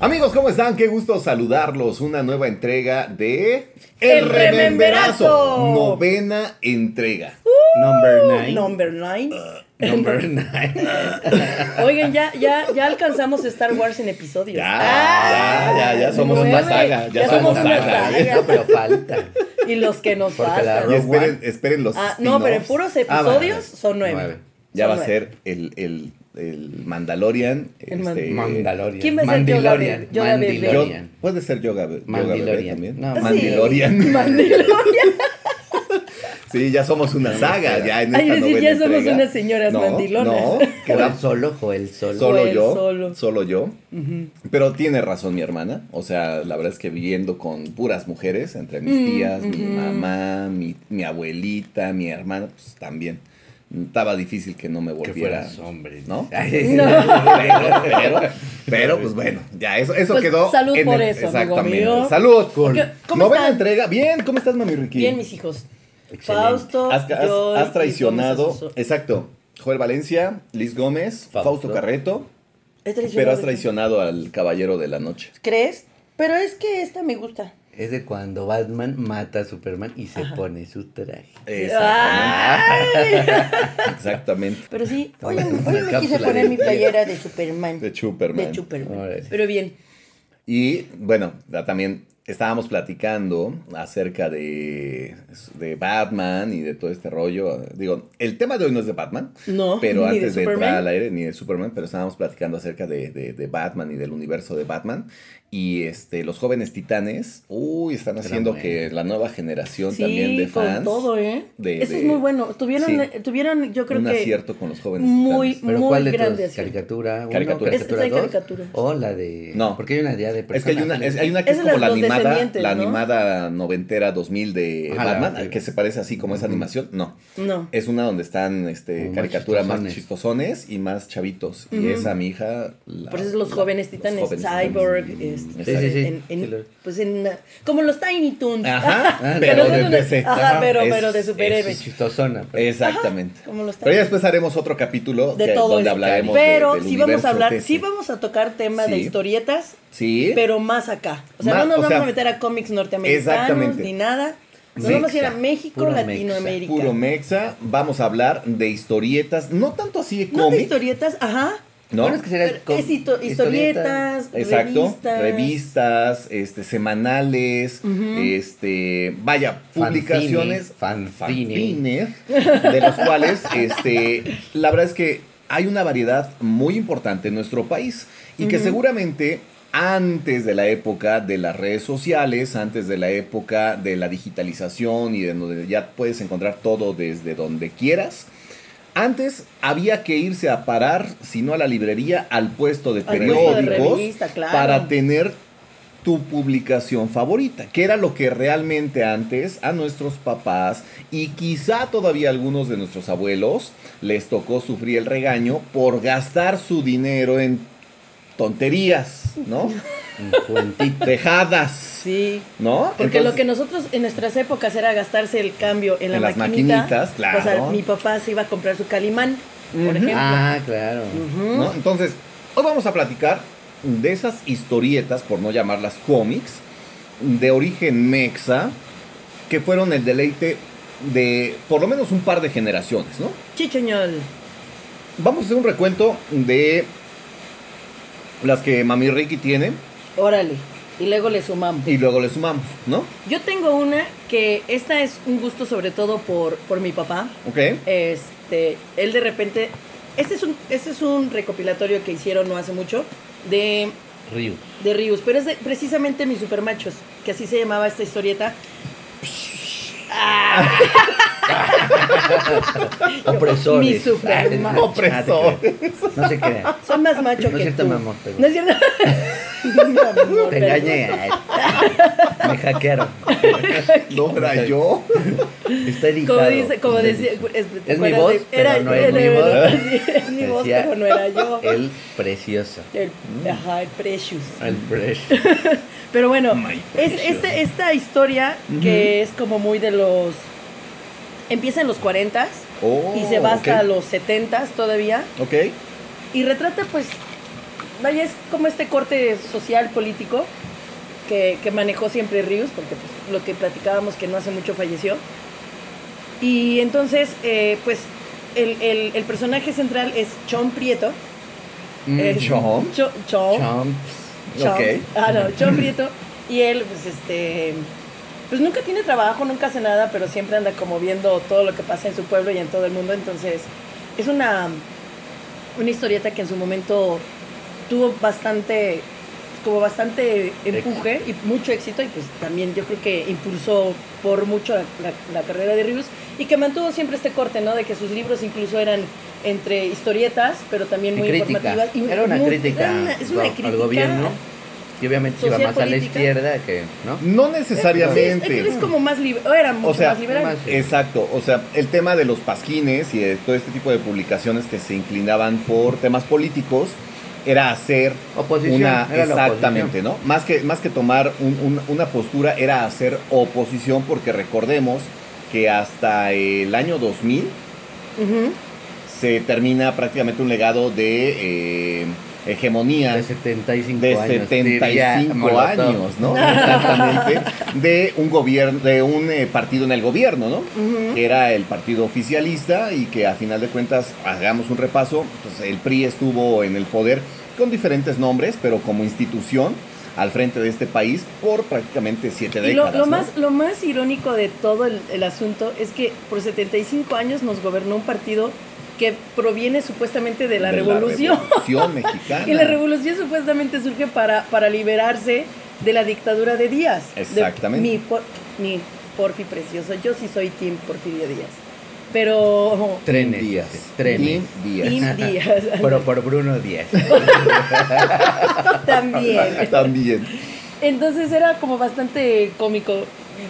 Amigos, ¿cómo están? Qué gusto saludarlos. Una nueva entrega de El Rememberazo. Novena entrega. Number nine. Number nine. Number nine. Oigan, ya, ya, ya alcanzamos Star Wars en episodios. Ya, Ah, ya, ya, ya somos nueve. una saga. Ya, Ya somos somos una saga. saga. No, pero falta. Y los que nos faltan. Y esperen, los Ah, no, pero en puros Ah, vale. episodios son nueve. Nueve. Ya Son va a ser el, el, el Mandalorian. El Man- este, Mandalorian. ¿Quién va a ser Mandalorian. Yo- Mandalorian. puede ser Yoga, Yoga Bebé Mandalorian. también. No, Sí. Mandalorian. Mandalorian. Sí, ya somos una saga. Ya en Ay, esta decir, novena ya somos entrega. unas señoras no, mandilonas. No, solo, Joel solo. solo Joel yo. solo. Solo yo. Pero tiene razón mi hermana. O sea, la verdad es que viviendo con puras mujeres, entre mis Mm, tías, mi mamá, mi, mi abuelita, mi hermana, pues también. Estaba difícil que no me Que volviera. fueras hombre. ¿No? Ay, No. Pero, pero, pero, pues bueno, ya eso, eso Pues, quedó. salud en por el- eso, amigo Exactamente. mío. Salud. ¿cómo Novena están? entrega. Bien, ¿cómo estás, mami Ricky? Bien, mis hijos. Excelente. Fausto, Has, has- yo has traicionado. Exacto. Joel Valencia, Liz Gómez, Fausto, Fausto. Carreto, traicionado. pero has traicionado al caballero de la noche. ¿Crees? Pero es que esta me gusta. Es de cuando Batman mata a Superman y se pone su traje. Exactamente. Exactamente. Pero sí, oye me quise poner de- mi playera de Superman. De Superman. De Superman. Órale. Pero bien. Y bueno, ya también estábamos platicando acerca de, de Batman y de todo este rollo. Digo, el tema de hoy no es de Batman, No, pero ni antes de de, entrar al aire, ni de Superman, pero estábamos platicando acerca de, de- de Batman y del universo de Batman. Y este, los jóvenes titanes, uy, están haciendo bueno. que la nueva generación también de con fans. todo, ¿eh? de- Eso de- es muy bueno. Tuvieron, sí. eh, tuvieron yo creo un que acierto con los jóvenes muy, titanes. ¿Pero muy cuál de acierto. ¿Caricatura 1? Caricatura. Es- ¿Caricatura es de 2? caricatura. O la de... No. Porque hay una idea de Es que hay una, es- hay una que es, Es como la animada, la animada noventera 2000 de Ajá, Batman, que se parece así como esa animación. No, No. es una donde están este, caricaturas más chistosones. y más chavitos. Y esa mi hija... la- Por eso los la- jóvenes los titanes, jóvenes Cyborg, titanes. Sí, sí, sí. en- en- lo- pues en, como los Tiny Toons. Ajá, pero no de DC. Ajá, Ajá, pero, es- pero de es- superhéroes. Es chistosona. pero- Exactamente. como los Pero ya después haremos otro capítulo de que- todo donde eso. hablaremos de- Pero del sí vamos a hablar, sí vamos a tocar tema de Sí. historietas, Sí. pero más acá. O sea, Más- no nos vamos sea, a meter a cómics norteamericanos ni nada. Nos Sí. vamos a ir a México, Puro Latinoamérica. Puro mexa. Vamos a hablar de historietas, no tanto así de no de historietas, ajá. ¿No? Bueno, es que sería es historietas, Exacto, revistas. revistas, este, semanales, este, vaya, publicaciones, Fanzine. fanzines, de los cuales, este, la verdad es que hay una variedad muy importante en nuestro país y que seguramente antes de la época de las redes sociales, antes de la época de la digitalización y de donde ya puedes encontrar todo desde donde quieras, antes había que irse a parar, si no a la librería, al puesto de Al puesto de periódicos revista, claro. para tener tu publicación favorita, que era lo que realmente antes a nuestros papás y quizá todavía a algunos de nuestros abuelos les tocó sufrir el regaño por gastar su dinero en tonterías, ¿no? Un cuentito. Dejadas, Sí. ¿no? Porque lo que nosotros en nuestras épocas era gastarse el cambio en la En las maquinita. maquinitas, claro. O sea, mi papá se iba a comprar su calimán, por ejemplo. Ah, claro. Entonces, hoy vamos a platicar de esas historietas, por no llamarlas cómics, de origen mexa, que fueron el deleite de por lo menos un par de generaciones, ¿no? Chichoñol. Vamos a hacer un recuento de las que Mami Ricky tiene Órale. Y luego le sumamos. y luego le sumamos, ¿no? Yo tengo una que esta es un gusto sobre todo por, por mi papá. ¿Ok? Este, él de repente, este es un, este es un recopilatorio que hicieron no hace mucho de, Ryu. de Rius, pero es de, precisamente mis supermachos, que así se llamaba esta historieta. Ah, Opresores. Mi supermacho. Opresor. No se crea. son más machos No es que cierto, tú. mi amor, pero- No es cierto. Te engañé. Me hackearon. No era yo. Está editado. Como dice, como decía, es, ¿te Es mi voz, de- pero no es mi voz. sí, es mi voz, Decía pero no era yo. El precioso. El, ajá, el Precious. El precious. Pero bueno, es, este- esta historia que es como muy de los... Empieza en los 40 Oh, y se va hasta ok. los 70 todavía. Ok. Y retrata pues vaya, es como este corte social político que, que manejó siempre Ríos, porque pues, lo que platicábamos que no hace mucho falleció. Y entonces, eh, pues, el, el- el personaje central es Chon Prieto. Mm, Eh, Chon. Cho- Chon. Chomps. Chon. Ok. Ah, no, Chon Prieto. Y él, pues, este. Pues nunca tiene trabajo, nunca hace nada, pero siempre anda como viendo todo lo que pasa en su pueblo y en todo el mundo. Entonces, es una, una historieta que en su momento tuvo bastante, como bastante empuje y mucho éxito. Y pues también yo creo que impulsó por mucho la, la- la carrera de Rius y que mantuvo siempre este corte, ¿no? De que sus libros incluso eran entre historietas, pero también muy crítica. informativas. y Era una muy- crítica era una- es una al crítica gobierno. Y obviamente iba más a la izquierda que, ¿no? No Sí, es, necesariamente. él es como más libre, era mucho sea, más liberal. más- Exacto, o sea, el tema de los pasquines y de todo este tipo de publicaciones que se inclinaban por temas políticos era hacer Oposición. una era exactamente, ¿no? Más que más que tomar un- un- una postura era hacer oposición porque recordemos que hasta el año 2000 Ujú. se termina prácticamente un legado de eh, hegemonía De 75 de años. diría 75 Molotov. años, ¿no? Exactamente. De un gobierno, de un eh, partido en el gobierno, ¿no? Que era el partido oficialista y que a final de cuentas, hagamos un repaso, pues el PRI estuvo en el poder con diferentes nombres, pero como institución al frente de este país por prácticamente siete Y lo, décadas. lo ¿no? más, lo más irónico de todo el, el asunto es que por 75 años nos gobernó un partido que proviene supuestamente de la De revolución. revolución mexicana. y la revolución supuestamente surge para, para liberarse de la dictadura de Díaz. De Exactamente. mi, por- mi Porfi precioso. Yo sí soy Team Porfirio Díaz. Pero... Trenes. Díaz. Trenes. Díaz. Team Díaz. Pero por Bruno Díaz. También. También. Entonces era como bastante cómico.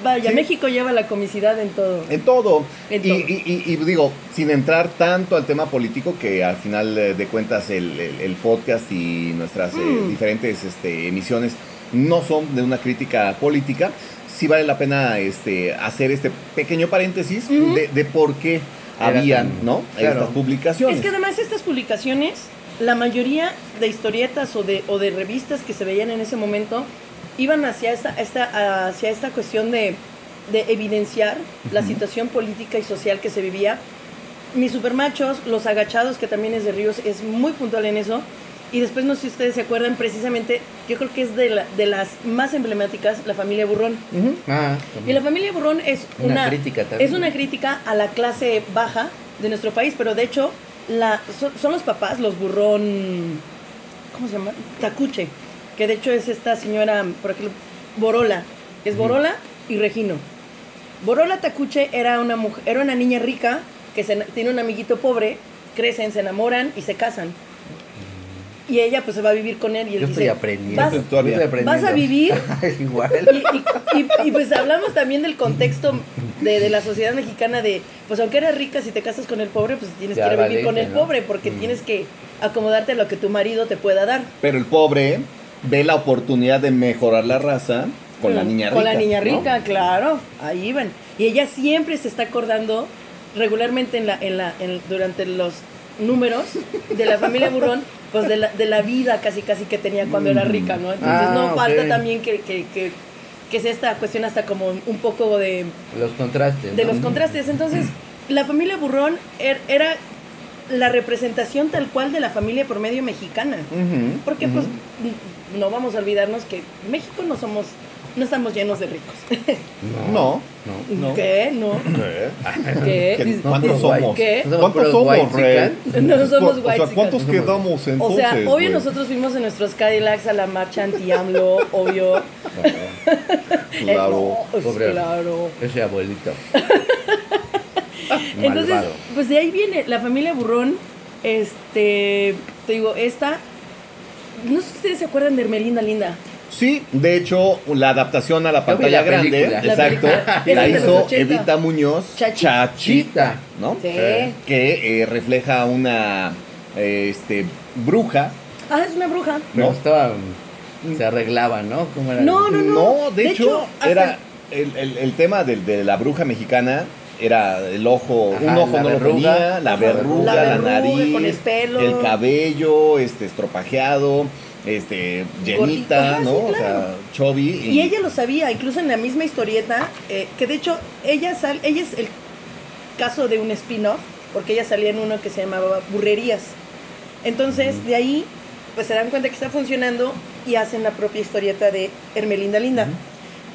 Vaya, Sí. México lleva la comicidad en todo. En todo. En y, todo. y- y- y digo, sin entrar tanto al tema político, que al final de cuentas el, el- el podcast y nuestras eh, Mm. diferentes este, emisiones no son de una crítica política, sí vale la pena este, hacer este pequeño paréntesis Ujú. de, de por qué Era habían tan- ¿no? claro. estas publicaciones. Es que además estas publicaciones, la mayoría de historietas o de, o de revistas que se veían en ese momento, iban hacia esta, esta, hacia esta cuestión de, de evidenciar la Ujú. situación política y social que se vivía. Mis supermachos, Los Agachados, que también es de Ríos, es muy puntual en eso. Y después, no sé si ustedes se acuerdan, precisamente, yo creo que es de, la- de las más emblemáticas, la familia Burrón. Ah, Y la familia Burrón es Una una, crítica también. es una crítica a la clase baja de nuestro país, pero de hecho la, son, son los papás, los Burrón, ¿cómo se llama? Tacuche, que de hecho es esta señora, por aquí, Borola, es. Borola y Regino. Borola Tacuche era una mujer, era una niña rica que se- tiene un amiguito pobre, crecen, se enamoran y se casan. Y ella pues se va a vivir con él y él Yo dice, estoy aprendiendo. "Vas- Yo estoy aprendiendo. vas a vivir igual. y, y- y- y, pues hablamos también del contexto de, de la sociedad mexicana de, pues aunque eres rica, si te casas con el pobre, pues tienes Ya que ir a vivir con el pobre, porque Mm. tienes que acomodarte a lo que tu marido te pueda dar. Pero el pobre ve la oportunidad de mejorar la raza con la Mm, niña rica. Con la niña ¿no? rica, claro, ahí van. Y ella siempre se está acordando regularmente en la, en la, en- durante los números de la familia Burrón, pues de la, de la vida casi casi que tenía cuando era rica, ¿no? Entonces Ah, no ok. falta también que, que, que, que sea esta cuestión hasta como un poco de Los contrastes. de ¿no? los contrastes. Entonces, la familia Burrón er- era la representación tal cual de la familia promedio mexicana. Porque pues no vamos a olvidarnos que México no somos, no estamos llenos de ricos. No. No. No. ¿Qué? No. ¿Qué? ¿Qué? ¿Qué- Dices, ¿Cuántos somos? ¿Qué? ¿Cuántos somos, white Rey? No somos O sea, white ¿cuántos quedamos entonces? O sea, obvio nosotros fuimos en nuestros Cadillacs a la marcha anti-AMLO, obvio. Claro. Eh, no, pues, Pobre- claro. Ese abuelito. Entonces, Malvado. pues de ahí viene la familia Burrón. Este, te digo, esta. No sé si ustedes se acuerdan de Hermelinda Linda. Sí, de hecho, la adaptación a la pantalla la grande, película. La exacto, la hizo 80. Evita Muñoz, Chachi. Chachita, ¿no? Sí. Que eh, refleja una eh, este, bruja. Ah, es una bruja. Pero ¿no? estaba. Se arreglaba, ¿no? ¿Cómo era? No, no, no. de, De hecho, hecho, hasta- era el, el- el tema de, de la bruja mexicana era el ojo, Ajá, un ojo la no lo verruga. tenía, la Ajá. verruga, La la, nariz, con el pelo. cabello, este estropajeado, este llenita, Ajá, ¿no? sí, O sea, chubby. Y ella lo sabía, incluso en la misma historieta, eh, que de hecho ella sal, ella es el caso de un spin-off, porque ella salía en uno que se llamaba Burrerías. Entonces, de ahí, pues se dan cuenta que está funcionando y hacen la propia historieta de Hermelinda Linda.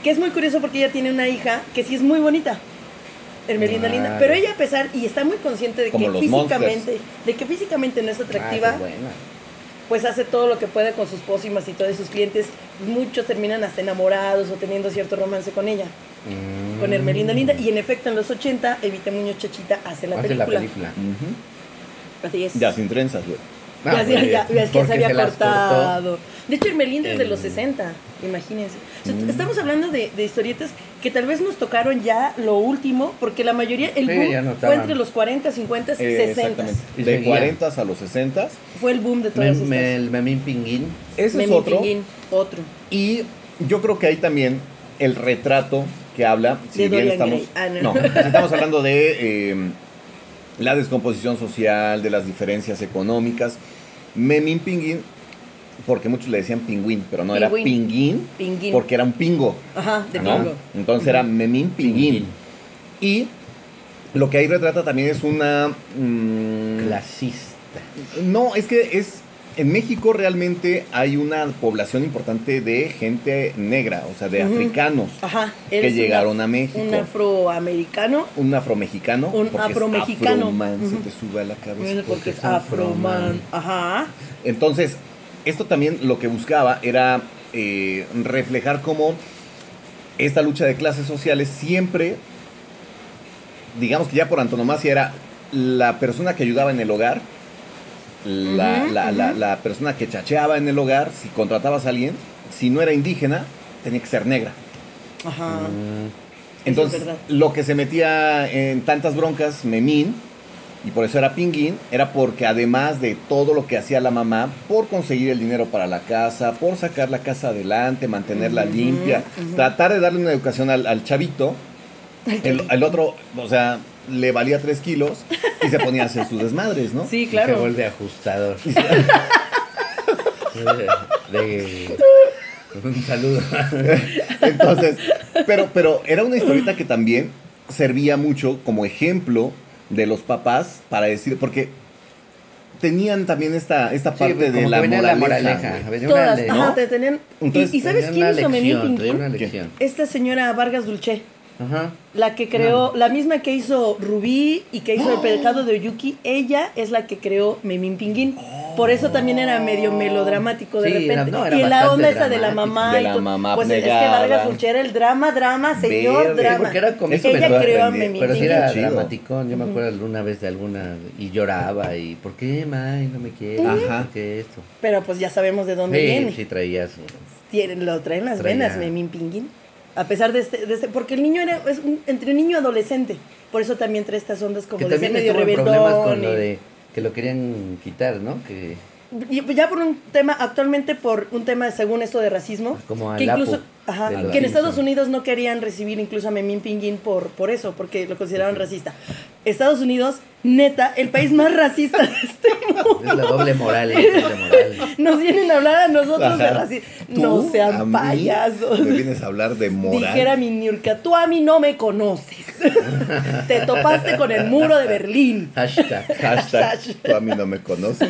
Que es muy curioso porque ella tiene una hija que sí es muy bonita. Hermelinda Linda. Pero ella a pesar, y está muy consciente de Como que físicamente, de que físicamente no es atractiva, Ah, buena. Pues hace todo lo que puede con sus pócimas y todos sus clientes. Muchos terminan hasta enamorados o teniendo cierto romance con ella, Mm. con Hermelinda Linda. Y en efecto, en los 80, Evita Muñoz Chachita hace la Hace película. la película. Ujú. Así es. Ya sin trenzas, güey. Ah, ya, ya, ya, ya, es que se había cortó. cortado. De hecho, Hermelinda es de los 60, imagínense. O sea, Mm. Estamos hablando de, de historietas que tal vez nos tocaron ya lo último, porque la mayoría, el Sí, boom no fue estaban. entre los 40, 50, Eh, 60. exactamente. Y De seguía. 40 a los 60. Fue el boom de todas me- el Memín Pinguín. Ese es Memín otro. Pinguín, otro. Y yo creo que hay también el retrato que habla, si De bien Dorian estamos, Gray. Ah, no. no, si estamos hablando de eh, la descomposición social, de las diferencias económicas. Memín Pinguín, porque muchos le decían pingüín, pero no era Pingüín. pinguín, Pinguín. porque era un pingo. Ajá, de ¿no? pingo. Entonces era Memín Pinguín. Y lo que ahí retrata también es una... mm, Clasista. no, es que es. En México realmente hay una población importante de gente negra, o sea, de africanos Ajá. que llegaron una- a México. Un afroamericano. Un afromexicano. Un afromexicano. afroman, Ujú. se te sube a la cabeza. Porque es es afroman. afroman. Ajá. Entonces, esto también lo que buscaba era eh, reflejar cómo esta lucha de clases sociales siempre, digamos que ya por antonomasia era la persona que ayudaba en el hogar, la, la- la- persona que chacheaba en el hogar, si contratabas a alguien, si no era indígena, tenía que ser negra. Ajá. Mm, Entonces, lo que se metía en tantas broncas, Memín, y por eso era Pinguín, era porque además de todo lo que hacía la mamá, por conseguir el dinero para la casa, por sacar la casa adelante, mantenerla limpia, tratar de darle una educación al, al chavito, el, el otro, o sea, le valía tres kilos y se ponía a hacer sus desmadres, ¿no? Sí, y Se claro. vuelve ajustador. de, de- un saludo. Entonces, pero, pero era una historieta que también servía mucho como ejemplo de los papás para decir, porque tenían también esta, esta Sí, parte de la moraleja. la moraleja. una Todas. le- Ajá, ¿no? te tenían. y- Entonces, ¿Y, sabes quién hizo lección. Esta señora Vargas Dulce. Ajá. La que creó, la misma que hizo Rubí y que hizo El pecado de Oyuki, ella es la que creó Memín Pinguín. Por eso también era medio melodramático de Sí, repente. era- no, era y la onda esa de la mamá. De y la mamá Pues es que. Vargas Dulce era el drama, drama, señor Verde, drama. porque era como- Eso ella creó a Memín Pero sí era Chido. dramático. Yo me acuerdo alguna vez de alguna. Y lloraba. Y ¿por qué, May? No me quiere. Ajá. ¿Por qué esto? Pero pues ya sabemos de dónde Sí, viene. sí traía su. Tienen, lo traen las Traía- venas, Memín Pinguín. A pesar de este, de este- porque el niño era es un- entre un niño y adolescente. Por eso también trae estas ondas como Que de ser medio problemas con y- lo de que lo querían quitar, ¿no? Que ya por un tema, actualmente por un tema según esto de racismo, Como que incluso, ajá, que en Estados. Unidos no querían recibir incluso a Memín Pinguín por, por eso, porque lo consideraban racista. Estados Unidos, neta, el país más racista de este mundo. es la doble moral, la doble moral. Nos vienen a hablar a nosotros de racismo. No sean payasos. Me vienes a hablar de moral. Dijera mi Niurka, tú a mí no me conoces. Te topaste con el muro de Berlín. Hashtag. Hashtag, tú a mí no me conoces.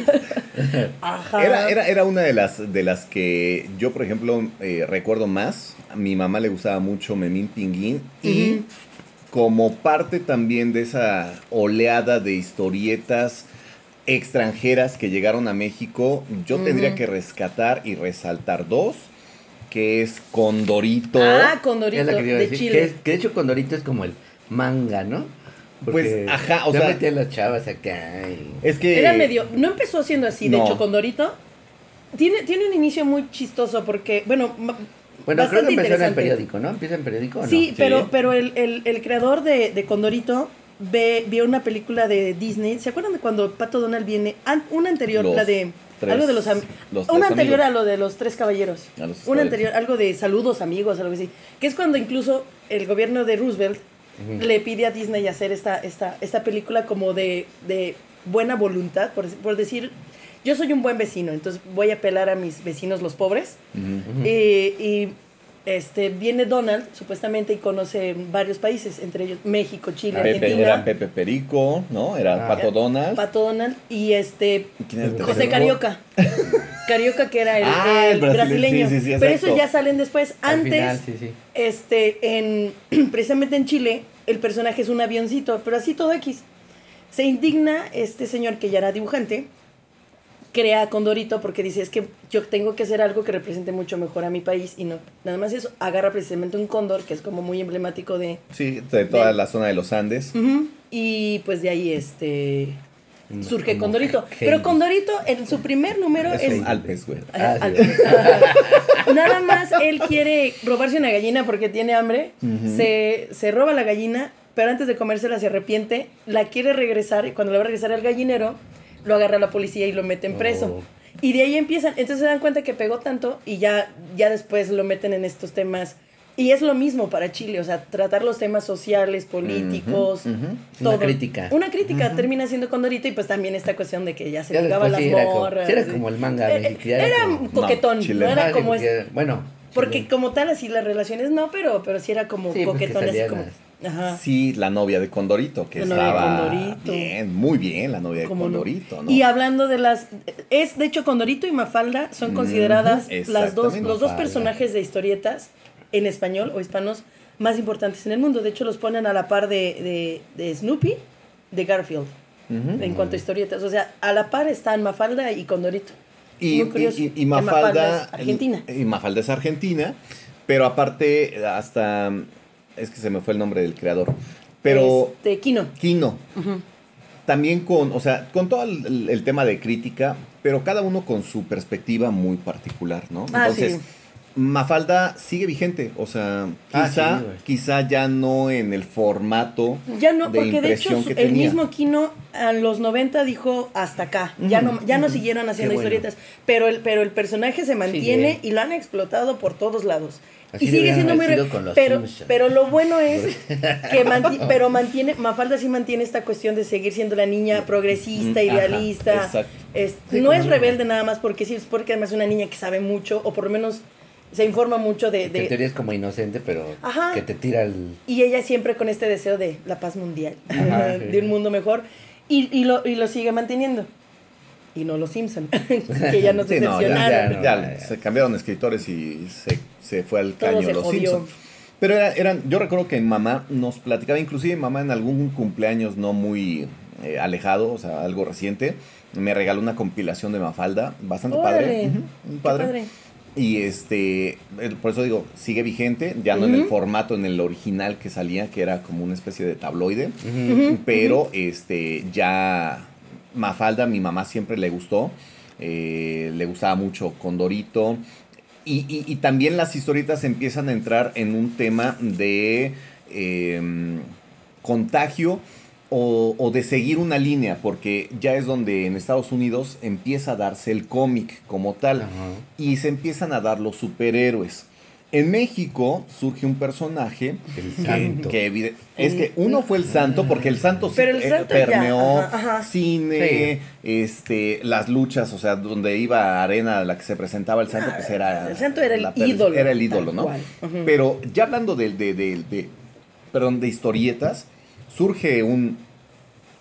Ajá. Era, era, era una de las, de las que yo, por ejemplo, eh, recuerdo más. A mi mamá le gustaba mucho Memín Pinguín. Y como parte también de esa oleada de historietas extranjeras que llegaron a México, yo tendría que rescatar y resaltar dos, que es Condorito. Ah, Es Condorito, la que de decir. Chile. Que, es- que de hecho Condorito es como el manga, ¿no? Pues, ajá, o ya sea- metía a las chavas acá. y- Es que... Era medio. No empezó siendo así, de hecho, Condorito. Tiene, tiene un inicio muy chistoso porque, bueno. Bueno, creo que empezó en el periódico, ¿no? ¿Empieza en periódico o no? Sí, Sí. pero, pero el, el- el creador de, de Condorito ve, vio una película de Disney. ¿Se acuerdan de cuando Pato Donald viene? An- una anterior, Los la de. tres- algo de los. am- los una anterior amigos. a lo de los tres caballeros. A los tres una caballeros. anterior, algo de saludos amigos, algo así. Que es cuando incluso el gobierno de Roosevelt le pide a Disney hacer esta, esta, esta película como de, de buena voluntad, por, por decir, yo soy un buen vecino, entonces voy a apelar a mis vecinos los pobres. Eh, y este, viene Donald, supuestamente, y conoce varios países, entre ellos México, Chile, Pepe, Argentina. era Pepe Perico, ¿no? Era Ah. Pato Donald. Pato Donald y este ¿Y quién el José? Carioca. Carioca que era el, Ah, el el brasile- brasileño. sí, sí, sí, Pero esos ya salen después. Antes, final, sí, sí. este, en precisamente en Chile, el personaje es un avioncito, pero así todo X. Se indigna este señor que ya era dibujante, crea a Condorito porque dice, es que yo tengo que hacer algo que represente mucho mejor a mi país y no, nada más eso, agarra precisamente un cóndor que es como muy emblemático de... Sí, de toda De- la zona de los Andes. Y pues de ahí este surge Como Condorito. Pero Condorito en su primer número Es es... un Alpes, güey. Ah, al- sí. Nada más él quiere robarse una gallina porque tiene hambre, se, se roba la gallina, pero antes de comérsela se arrepiente, la quiere regresar y cuando la va a regresar al gallinero, lo agarra la policía y lo meten preso. Oh. Y de ahí empiezan, entonces se dan cuenta que pegó tanto y ya, ya después lo meten en estos temas. Y es lo mismo para Chile, o sea, tratar los temas sociales, políticos, ujú. Una crítica. Una crítica termina siendo Condorito y pues también esta cuestión de que ya se Ya ligaba a las era como- morras. era como el manga Eh, ya Era, era como- coquetón, No, era como... es- bueno. porque como tal así las relaciones no, pero, pero sí era como Sí, porque coquetón, así como... las- Ajá. Sí, la novia de Condorito, que La novia de estaba Condorito. bien, muy bien, la novia de. Condorito, ¿no? Y hablando de las... Es, de hecho, Condorito y Mafalda son consideradas las dos, los dos personajes de historietas en español o hispanos más importantes en el mundo. De hecho, los ponen a la par de, de, de Snoopy, de Garfield, en cuanto a historietas. O sea, a la par están Mafalda y Condorito. Y, curioso, y- y- Mafalda, es argentina. Y Mafalda es argentina, pero aparte, hasta. Es que se me fue el nombre del creador. Pero. Este, Kino. Kino. También con, o sea, con todo el, el tema de crítica, pero cada uno con su perspectiva muy particular, ¿no? Ah, Entonces, sí. Mafalda sigue vigente, o sea, Ah, quizá, sí, güey. quizá ya no en el formato Ya no, de porque de hecho el tenía. mismo Kino a los 90 dijo hasta acá. Ya no, ya no siguieron haciendo bueno. historietas. Pero el, pero el personaje se mantiene y lo han explotado por todos lados. Así y sigue siendo muy haber re- sido con los pero, Simpsons. pero lo bueno es que manti- pero mantiene, Mafalda sí mantiene esta cuestión de seguir siendo la niña progresista, Ajá, idealista. exacto. Es- Sí, no es no. rebelde nada más porque sí, es porque además es una niña que sabe mucho, o por lo menos se informa mucho de, Que en de, teoría es como inocente, pero Ajá. que te tira el... y ella siempre con este deseo de la paz mundial, Ajá, de sí. un mundo mejor, y, y, lo, y lo sigue manteniendo. Y no los Simpson, que ya nos Sí, no, ya, ya, no, ya. se cambiaron escritores y se, se fue al caño los jodió. Simpsons. Pero era- eran, yo recuerdo que mamá nos platicaba, inclusive mamá en algún cumpleaños no muy eh, alejado, o sea, algo reciente, me regaló una compilación de Mafalda, bastante padre. Órale, qué muy padre. padre. Y este, por eso digo, sigue vigente, ya no en el formato, en el original que salía, que era como una especie de tabloide. Pero este ya Mafalda, mi mamá siempre le gustó. eh, le gustaba mucho Condorito. Y, y- y también las historietas empiezan a entrar en un tema de em, contagio o, o de seguir una línea, porque ya es donde en Estados Unidos empieza a darse el cómic como tal y se empiezan a dar los superhéroes. En México surge un personaje El que- santo. que evide- es que uno fue el santo porque el santo sí, Pero el eh, santo ya, permeó ajá, ajá. cine, este, las luchas, o sea, donde iba arena a la que se presentaba el santo, Ah, pues era el santo era el la ídolo, era el ídolo, ¿no? Pero ya hablando de, de, de, de- perdón, de historietas, surge un,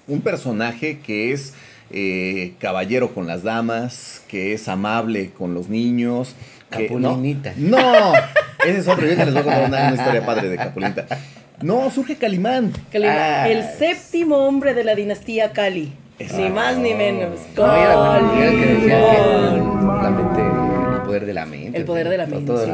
un personaje que es eh, caballero con las damas, que es amable con los niños. Que, Capulinita. No, no, ese es otro. Yo les voy a contar una, una historia padre de Capulinita. No, surge Calimán. Calima, Ah. el séptimo hombre de la dinastía Cali. Ni más ni menos. No, era bueno, era que decía que Calimán. La mente, el poder de la mente. El poder de la mente, Todo sí.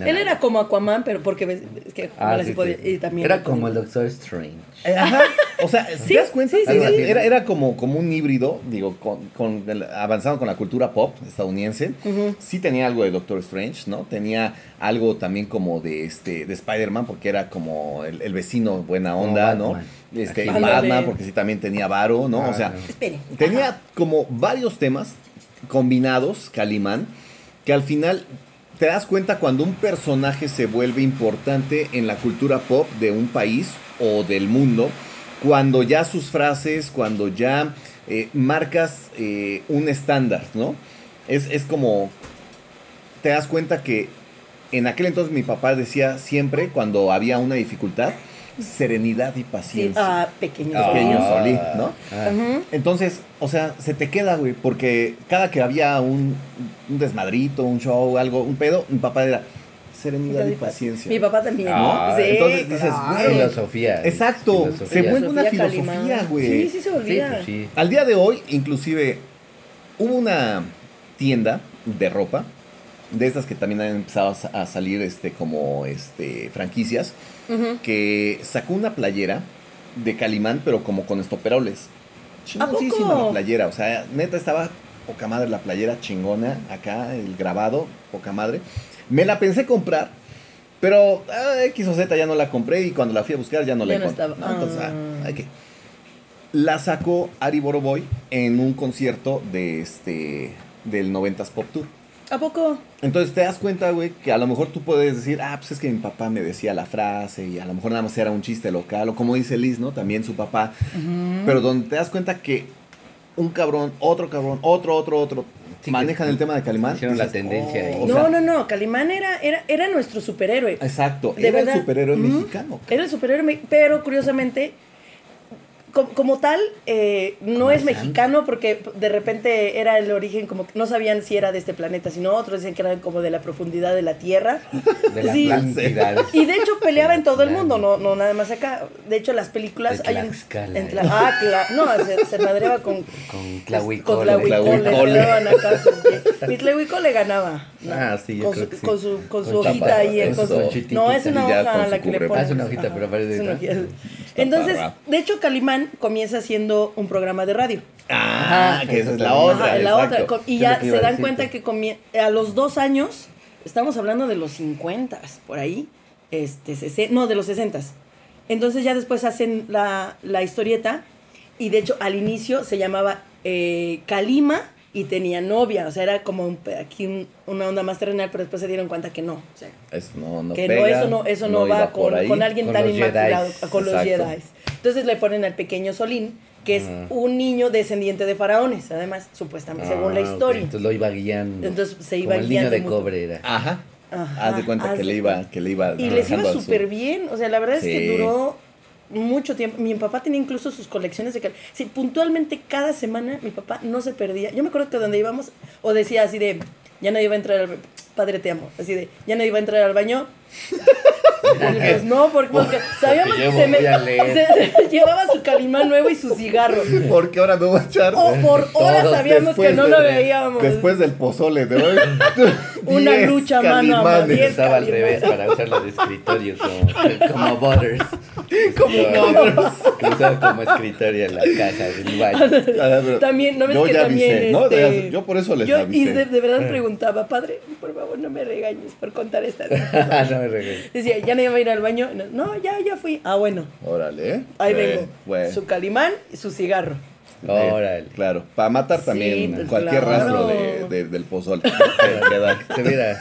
lo. Él era como Aquaman, pero porque es que Ah, Aquaman sí, sí podía- sí. y también Era como el Doctor Strange. Eh, Ajá. O sea, ¿te Sí, das cuenta? sí, sí, Era- sí. Era, era como, como un híbrido, digo, con, con el- avanzando con la cultura pop estadounidense. Sí tenía algo de Doctor Strange, ¿no? Tenía algo también como de este de Spider-Man, porque era como el, el vecino buena onda, ¿no? Batman. Este, y Ándale. Batman, porque sí también tenía varo, ¿no? Ah, o sea, no. Tenía Ajá. como varios temas combinados, Calimán, que al final te das cuenta cuando un personaje se vuelve importante en la cultura pop de un país o del mundo, cuando ya sus frases, cuando ya eh, marcas eh, un estándar, ¿no? Es, es como, te das cuenta que en aquel entonces mi papá decía siempre, cuando había una dificultad, serenidad y Sí, paciencia. ah, pequeño. Ah. Pequeño Solí, ¿no? Ah. Entonces, o sea, se te queda, güey, porque cada que había un, un desmadrito, un show, algo, un pedo, mi papá era serenidad y paciencia. Mi papá también. Ah, sí, entonces dices, claro. güey, filosofía. Exacto, filosofía. se vuelve una Filosofía güey. Sí, sí se Sí, olvida. pues sí. Al día de hoy, inclusive, hubo una tienda de ropa, de estas que también han empezado a salir este, como este, franquicias, Que sacó una playera de Calimán, pero como con estoperoles. Chingoncísima poco? la playera, o sea, neta estaba poca madre la playera chingona, acá el grabado, poca madre. Me la pensé comprar, pero ah, X o Z ya no la compré y cuando la fui a buscar ya no la Ya no encontré. estaba. No, entonces, ah, Ah. hay que- La sacó Ari Boroboy en un concierto de este del 90s Pop Tour. ¿A poco? Entonces te das cuenta, güey, que a lo mejor tú puedes decir, ah, pues es que mi papá me decía la frase y a lo mejor nada más era un chiste local, o como dice Liz, ¿no? También su papá. Pero donde te das cuenta que un cabrón, otro cabrón, otro, otro, otro, Sí, manejan el tema de Calimán. hicieron la tendencia ahí. o no, sea, no, no. Calimán era, era, era nuestro superhéroe. Exacto, De era verdad. el superhéroe mexicano. Era el superhéroe, pero curiosamente, co- como, tal, eh, no es mexicano porque de repente era el origen, como que no sabían si era de este planeta, sino otros decían que era como de la profundidad de la Tierra. De la Sí. Y de hecho peleaba en todo el mundo, no, no nada más acá. De hecho, las películas De hay un- en eh. Tla- ah, Tla- no, se, se madreaba con Con con Tlahuicole. Tlahuicole, Tlahuicole. ganaba. Ah, sí, yo con, creo su, que sí. con su, con su Con hojita tapa- ahí. con con su no, es una hoja con a la que le pones. Ah, es una hojita, pero parece- Entonces, de hecho, Calimán comienza haciendo un programa de radio. Ah, Ajá, que esa es la otra. Ajá, la otra. Y ya se dan cuenta que a los dos años, estamos hablando de los 50, por ahí, este, no, de los 60. Entonces ya después hacen la, la historieta y de hecho al inicio se llamaba eh, Calima y tenía novia, o sea, era como un aquí un- una onda más terrenal, pero después se dieron cuenta que no, o sea, Es- no, no que no, eso no, eso no, va con, ahí. con alguien Con tan inmaculado, Jedis. con los. Jedi. Entonces le ponen al pequeño Solín, que es Ah. un niño descendiente de faraones, además, supuestamente, según la Ah, historia. Entonces lo iba guiando. Entonces, se iba Como el niño guiando de cobre era. Ajá. Ajá, haz de cuenta haz que de le iba, que le iba Y les iba súper bien, o sea, la verdad es que duró mucho tiempo. Mi papá tenía incluso sus colecciones de cal- Sí, puntualmente cada semana mi papá no se perdía. Yo me acuerdo que donde íbamos, o decía así de, ya nadie va a entrar al ba- Padre te amo, así de, ya nadie va a entrar al baño. Y pues no, porque, porque sabíamos Porque que se, me- se- se llevaba su calimán nuevo y su cigarro. Porque ahora me voy a echar. O por horas Todos sabíamos que no de- lo veíamos. Después del pozole de hoy. Una lucha mano a mano. Estaba al revés para usarlo de escritorio como, como Butters. Como Butters. Usaba como escritorio en la caja del baño. Pero También, ¿no ves yo que ya también avisé, ¿no? este, Yo por eso les yo, y de, de verdad preguntaba, padre, por favor no me regañes por contar estas Ah, no me regañes. Decía, ya no iba a ir al baño. No, No, ya, ya fui. Ah, bueno, Órale, ¿eh? ahí Bueno, vengo. bueno. Su calimán y su cigarro. Órale. Claro, para matar también pues, cualquier claro. rastro de, de- del Te hubiera.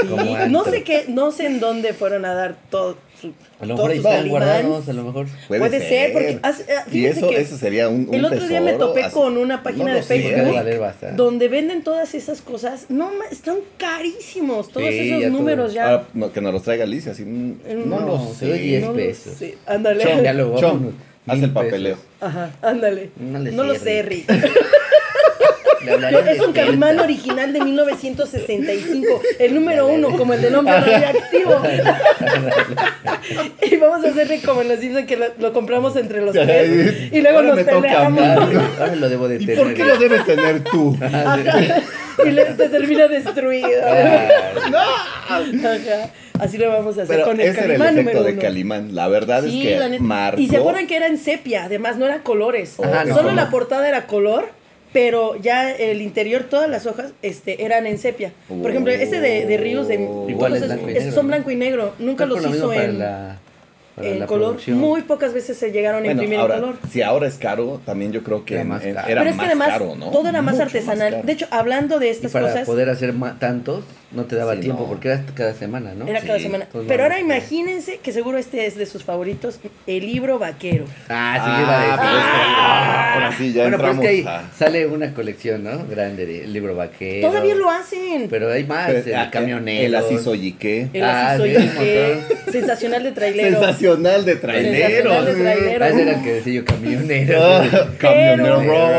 Sí, no sé qué, no sé en dónde fueron a dar todo su, A lo todos mejor ahí sus están guardados, a lo mejor. Puede ser, porque hace- eh, y eso, que eso sería un, un el otro día me topé así- con una página no de sé, Facebook bastante. donde venden todas esas cosas. No, están carísimos todos Sí, esos ya todo. números ya. Ahora, no, que nos los traiga Alicia, así. mm, No, No, lo te doy sé. 10 No pesos. sé. Ándale. Chom, Ya lo Chom, haz el papeleo. pesos. Ajá, ándale. No lo sé, sé, Rick. Rick. Le hablaré Yo- de es un Delta. calimán original de 1965, el número uno, como el de nombre radioactivo. y vamos a hacerle como en los Simpsons que lo, lo compramos entre los tres y luego Ahora nos me peleamos. Ahora ahora lo debo de ¿Y tener. por qué lo debes tener tú? Ajá. y le, te termina destruido. Ajá. Así lo vamos a hacer Pero con el ese era el calimán efecto número de uno. Calimán. La verdad Sí, es que la neta. marcó. Y se acuerdan que era en sepia, además no eran colores. Ajá, no, Solo no. la portada era color, pero ya el interior, todas las hojas este, eran en sepia. Por ejemplo, ese de, de Ríos de Igual es blanco y son blanco y negro. Nunca los hizo para en, la, para en la color. producción. Muy pocas veces se llegaron a Bueno, imprimir ahora, en color. si ahora es caro, también yo creo que Era más en- caro. era Pero es que más además caro, ¿no? todo era más Mucho artesanal. de hecho, hablando de Y estas para cosas, poder hacer tantos, no te daba Sí, tiempo no. porque era cada semana, ¿no? Era cada semana. Pero ahora imagínense que seguro este es de sus favoritos, el libro vaquero. Ah, sí, iba a Ah, decir. pero que- ah, ahora sí, ya bueno, pero es entramos que ahí sale una colección, ¿no? Grande de el libro vaquero. Todavía lo hacen. Pero hay más, Pero, el ah, camionero. El así soy y qué. El Ah, así sensacional de trailero. Sensacional de trailero. Sensacional de trailero. Ah, ese era el que decía yo, camionero. Camionero.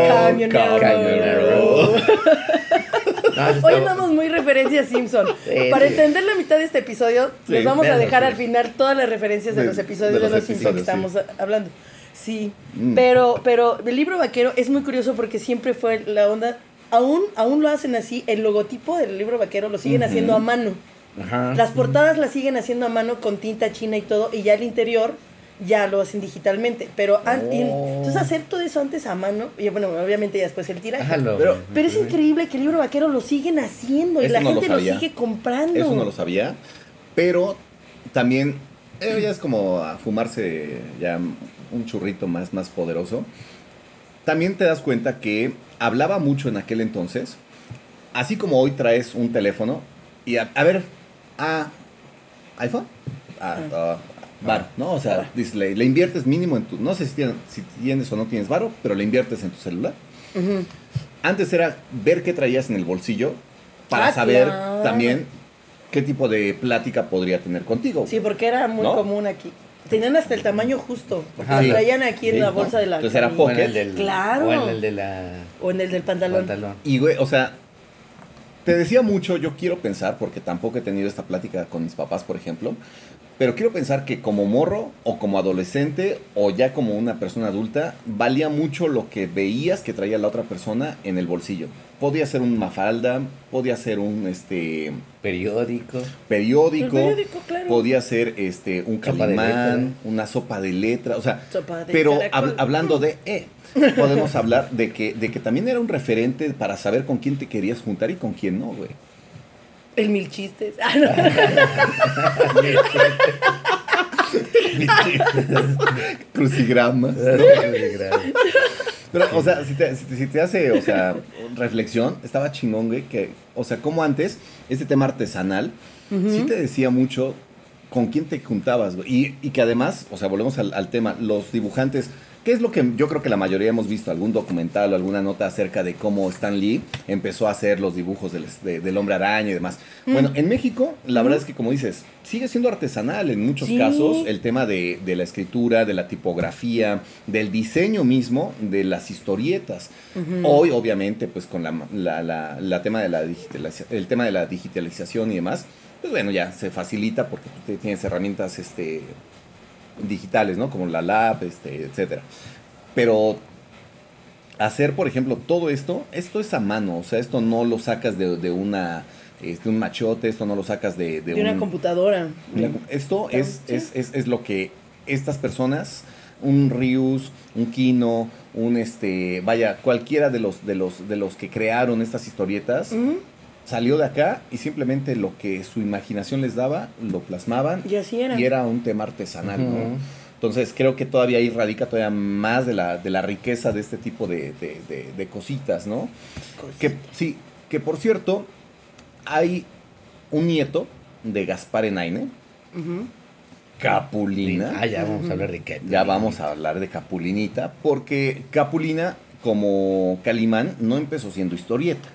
Camionero. Camionero. Ese Hoy estaba- andamos muy referencias Simpson. Sí, Para entender la mitad de este episodio, Sí, les vamos a dejar al final todas las referencias de De- los episodios de de los los, Simpson que estamos a- hablando. Sí, Mm. pero, pero el libro vaquero es muy curioso porque siempre fue la onda, aún, aún lo hacen así, el logotipo del libro vaquero lo siguen haciendo a mano. Ajá. Las portadas las siguen haciendo a mano con tinta china y todo, y ya el interior ya lo hacen digitalmente. Pero Oh. entonces hacer todo eso antes a mano, y bueno, obviamente ya después el tiraje. Pero- Pero es increíble que el libro vaquero lo siguen haciendo y Eso la no gente lo, sigue comprando. Eso no lo sabía. Pero también, eh, ya es como a fumarse ya un churrito más, más poderoso. También te das cuenta que hablaba mucho en aquel entonces. Así como hoy traes un teléfono y a, a ver, a iPhone, a, a bar, ¿no? O sea, dices, le, le inviertes mínimo en tu, no sé si tienes, si tienes o no tienes varo, pero le inviertes en tu celular. Ujú. Antes era ver qué traías en el bolsillo para Ah, saber claro. también qué tipo de plática podría tener contigo. Sí, porque era muy ¿No? común aquí. Tenían hasta el tamaño justo. Ajá, lo traían aquí en Sí, la ¿no? bolsa de la Entonces era camisa. O en el pocket. del, Claro. O en el de la O en el del pantalón. pantalón. Y, güey, o sea, te decía mucho, yo quiero pensar, porque tampoco he tenido esta plática con mis papás, por ejemplo, pero quiero pensar que como morro o como adolescente o ya como una persona adulta, valía mucho lo que veías que traía la otra persona en el bolsillo. Podía ser un mafalda, podía ser un este Periódico. periódico, El periódico, claro. podía ser este un calimán, una sopa de letra, o sea, Sopa de pero hab- hablando de eh, podemos hablar de que de que también era un referente para saber con quién te querías juntar y con quién no, güey. El mil chistes. Ah, no. Crucigramas. Gracias. Pero, o sea, si te, si te- si te hace, o sea, reflexión, estaba chingón, güey, que, o sea, como antes, este tema artesanal, sí te decía mucho con quién te juntabas, güey. Y, y que además, o sea, volvemos al, al tema, los dibujantes, ¿qué es lo que yo creo que la mayoría hemos visto? Algún documental o alguna nota acerca de cómo Stan Lee empezó a hacer los dibujos del, de- del hombre araña y demás. Bueno, en México, la verdad es que, como dices, sigue siendo artesanal en muchos Sí. casos el tema de, de la escritura, de la tipografía, del diseño mismo, de las historietas. Hoy, obviamente, pues con la, la, la- la tema de la el tema de la digitalización y demás, pues bueno, ya se facilita porque tú tienes herramientas este, digitales, ¿no? Como la lab, este, etcétera. Pero hacer, por ejemplo, todo esto, esto es a mano, o sea, esto no lo sacas de, de una, este, un machote, esto no lo sacas de, de De una un- computadora. Esto es, sí. es, es, es lo que estas personas, un Rius, un Kino, un este, vaya, cualquiera de los, de los, de los que crearon estas historietas. Salió de acá y simplemente lo que su imaginación les daba, lo plasmaban Y así era. y era un tema artesanal, ¿no? Entonces creo que todavía ahí radica todavía más de la, de la riqueza de este tipo de, de- de- de cositas, ¿no? Que sí, que por cierto, hay un nieto de Gaspar Enaine, Ujú. Capulina. Ah, ya vamos a hablar de qué. Ya vamos a hablar de Capulinita, porque Capulina, como Calimán, no empezó siendo historieta.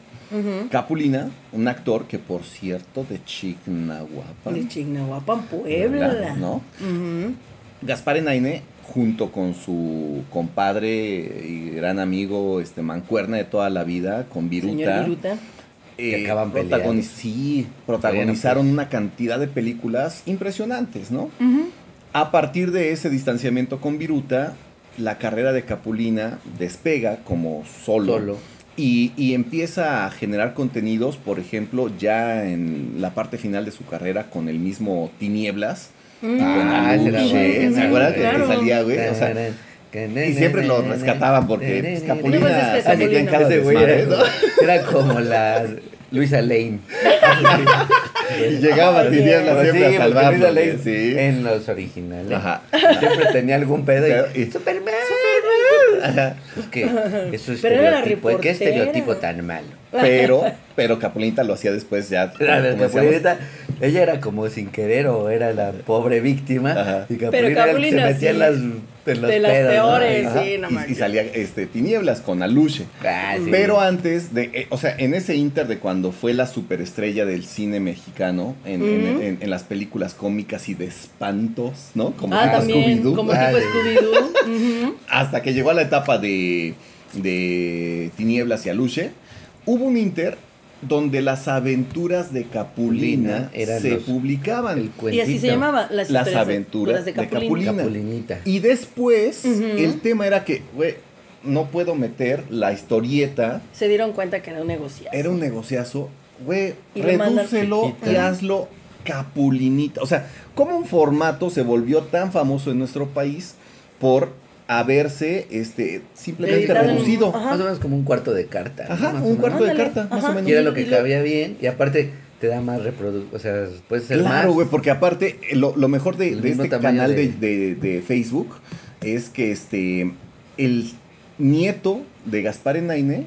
Capulina, un actor que por cierto de Chignahuapan, De Chignahuapan, Puebla. ¿no? Gaspar Enaine, junto con su compadre y gran amigo, este Mancuerna de toda la vida, con Viruta, Señor Viruta. Que acaban protagoniz- sí, protagonizaron una cantidad de películas impresionantes, ¿no? A partir de ese distanciamiento con Viruta, la carrera de Capulina despega como solo, Solo. Y, y empieza a generar contenidos, por ejemplo, ya en la parte final de su carrera con el mismo Tinieblas. Mm. Ah, ese era Aluche, bueno. ¿Se acuerdan que- Claro. que salía, güey? O sea, y siempre lo rescataban porque pues, Capulina se metía en cada era, desmadre, ¿no? era como la Luisa Lane. Y llegaba. Tinieblas Pues siempre sí, a salvarlo. Luisa Lane Sí. En los originales. Ajá. Siempre tenía algún pedo y. Y- ¡Superman! Es que eso es Pero era la estereotipo. ¿Qué reportera. estereotipo tan malo? Pero, pero Capulinita lo hacía después ya. A ver, como decíamos. Capulinita, ella era como sin querer o era la pobre víctima. Ajá. Y Pero Capulina era el que se Capulina metía en las, De las pedos, ¿no? peores, sí, no y, y salía este, Tinieblas con Aluche. Ah, sí. Pero antes de, eh, o sea, en ese inter de cuando fue la superestrella del cine mexicano, en, en- en- en las películas cómicas y de espantos, ¿no? Como Ah, tipo Scooby-Doo. como Ah, tipo. Scooby-Doo. Hasta que llegó a la etapa de, de Tinieblas y Aluche, hubo un inter donde las aventuras de Capulina Eran se los- publicaban. el Y así se llamaba, las, aventuras de de Capulina. Capulinita. Y después, el tema era que, güey, no puedo meter la historieta Se dieron cuenta que era un negocio. Era un negociazo, güey, redúcelo y hazlo capulinita. O sea, ¿cómo un formato se volvió tan famoso en nuestro país por haberse este, simplemente Editado reducido? Más o menos como un cuarto de carta. ¿no? Ajá, Más o un cuarto de carta, más o menos. Y era lo que cabía bien. Y aparte te da más reproducción. O sea, puedes ser más. Claro, güey, porque aparte, eh, lo, lo mejor de, este canal de, de- de- de Facebook es que este el nieto de Gaspar Enaine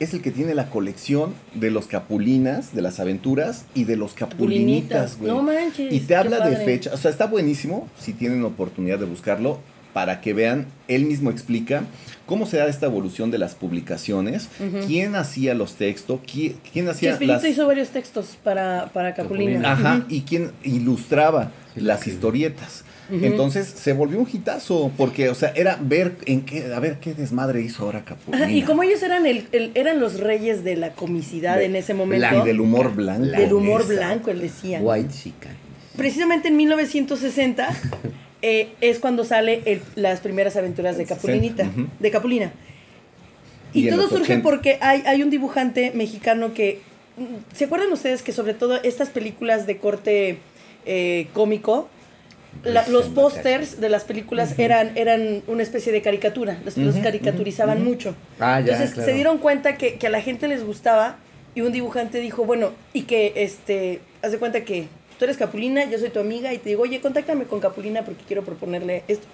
es el que tiene la colección de los capulinas, de las aventuras y de los capulinitas, güey. No manches. Y te habla de fecha, o sea, está buenísimo si tienen oportunidad de buscarlo para que vean, él mismo explica cómo se da esta evolución de las publicaciones, Ujú. quién hacía los textos, quién, quién hacía Chespirito las... hizo varios textos para, para Capulina. Capulina. Ajá, Ujú. y quién ilustraba Sí, las sí. historietas. Ujú. Entonces se volvió un hitazo, porque, o sea, era ver en qué, a ver qué desmadre hizo ahora Capulina. Ajá, y como ellos eran el, el- eran los reyes de la comicidad De- en ese momento, y del humor blanco. del humor blanco, él decía. White chica. Precisamente en 1960 eh, es cuando sale el- las primeras aventuras de Capulinita, 60, ujú. de Capulina. Y todo surge 80. porque hay, hay un dibujante mexicano que, ¿se acuerdan ustedes que sobre todo estas películas de corte eh, cómico, la- los pósters de las películas eran, eran una especie de caricatura, los, caricaturizaban mucho. Ah, ya, Entonces claro. se dieron cuenta que, que a la gente les gustaba y un dibujante dijo, bueno, y que este, haz de cuenta que tú eres Capulina, yo soy tu amiga y te digo, oye, contáctame con Capulina porque quiero proponerle esto.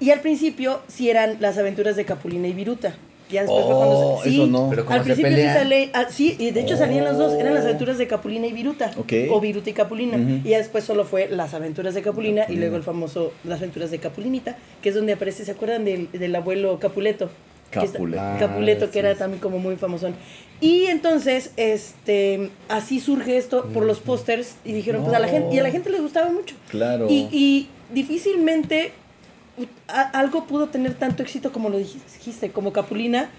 Y al principio sí eran las aventuras de Capulina y Viruta. Ya después fue cuando Oh, se- sí, eso no. Pero como al se principio sí sale, ah, sí, y de hecho salían las dos, eran las Oh. aventuras de Capulina y Viruta. O Viruta y Capulina. Y ya después solo fue las aventuras de Capulina, y Capulina. luego el famoso Las aventuras de Capulinita, que es donde aparece, ¿se acuerdan del, del abuelo Capuleto? Capuleto. Ah, Capuleto, que sí, era también como muy famosón. Y entonces, este, así surge esto por los pósters y dijeron, pues a la gente, y a la gente le gustaba mucho. Claro. Y, y difícilmente a- algo pudo tener tanto éxito como lo dijiste, como Capulina,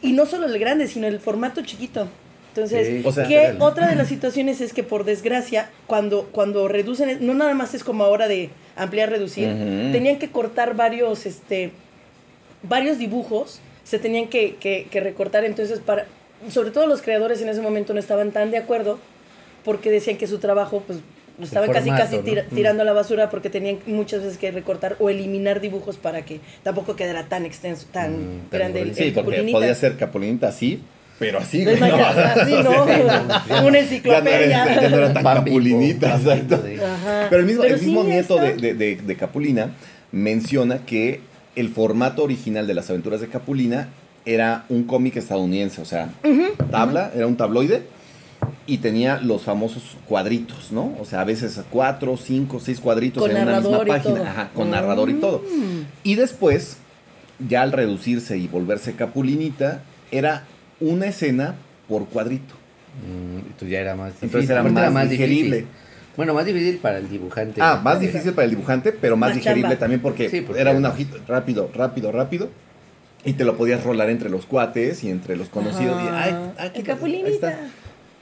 y no solo el grande, sino el formato chiquito. Entonces, Sí, O sea, que otra de las situaciones es que por desgracia, cuando, cuando reducen, no nada más es como ahora de ampliar, reducir, tenían que cortar varios, este, varios dibujos, se tenían que, que- que recortar, entonces para, sobre todo los creadores en ese momento no estaban tan de acuerdo, porque decían que su trabajo, pues, lo estaban casi formato, casi ¿no? tira- Mm. tirando a la basura porque tenían muchas veces que recortar o eliminar dibujos para que tampoco quedara tan extenso, tan Mm, grande el. Sí, el porque Capulinita. podía ser Capulinita así, pero así, No güey. es mañana, así, no, no- una Ya no, era, enciclopedia. ya no era tan Bambi, capulinita, exacto. Pero el mismo, el sí, mismo nieto de, de- de- de Capulina menciona que el formato original de las aventuras de Capulina era un cómic estadounidense, o sea, tabla, era un tabloide y tenía los famosos cuadritos, ¿no? O sea, a veces cuatro, cinco, seis cuadritos Con en una misma página. Ajá, con narrador y todo. Mm. Y después, ya al reducirse y volverse Capulinita, era una escena por cuadrito. Mm, entonces ya era más difícil. Entonces era más digerible. difícil. Bueno, más difícil para el dibujante. Ah, más difícil para el dibujante, pero más, Más digerible chamba. también porque, Sí, porque- era una hojita rápido, rápido, rápido. Y te lo podías rolar entre los cuates y entre los conocidos. y, ay, Ajá. aquí el está, ahí está. Capulinita.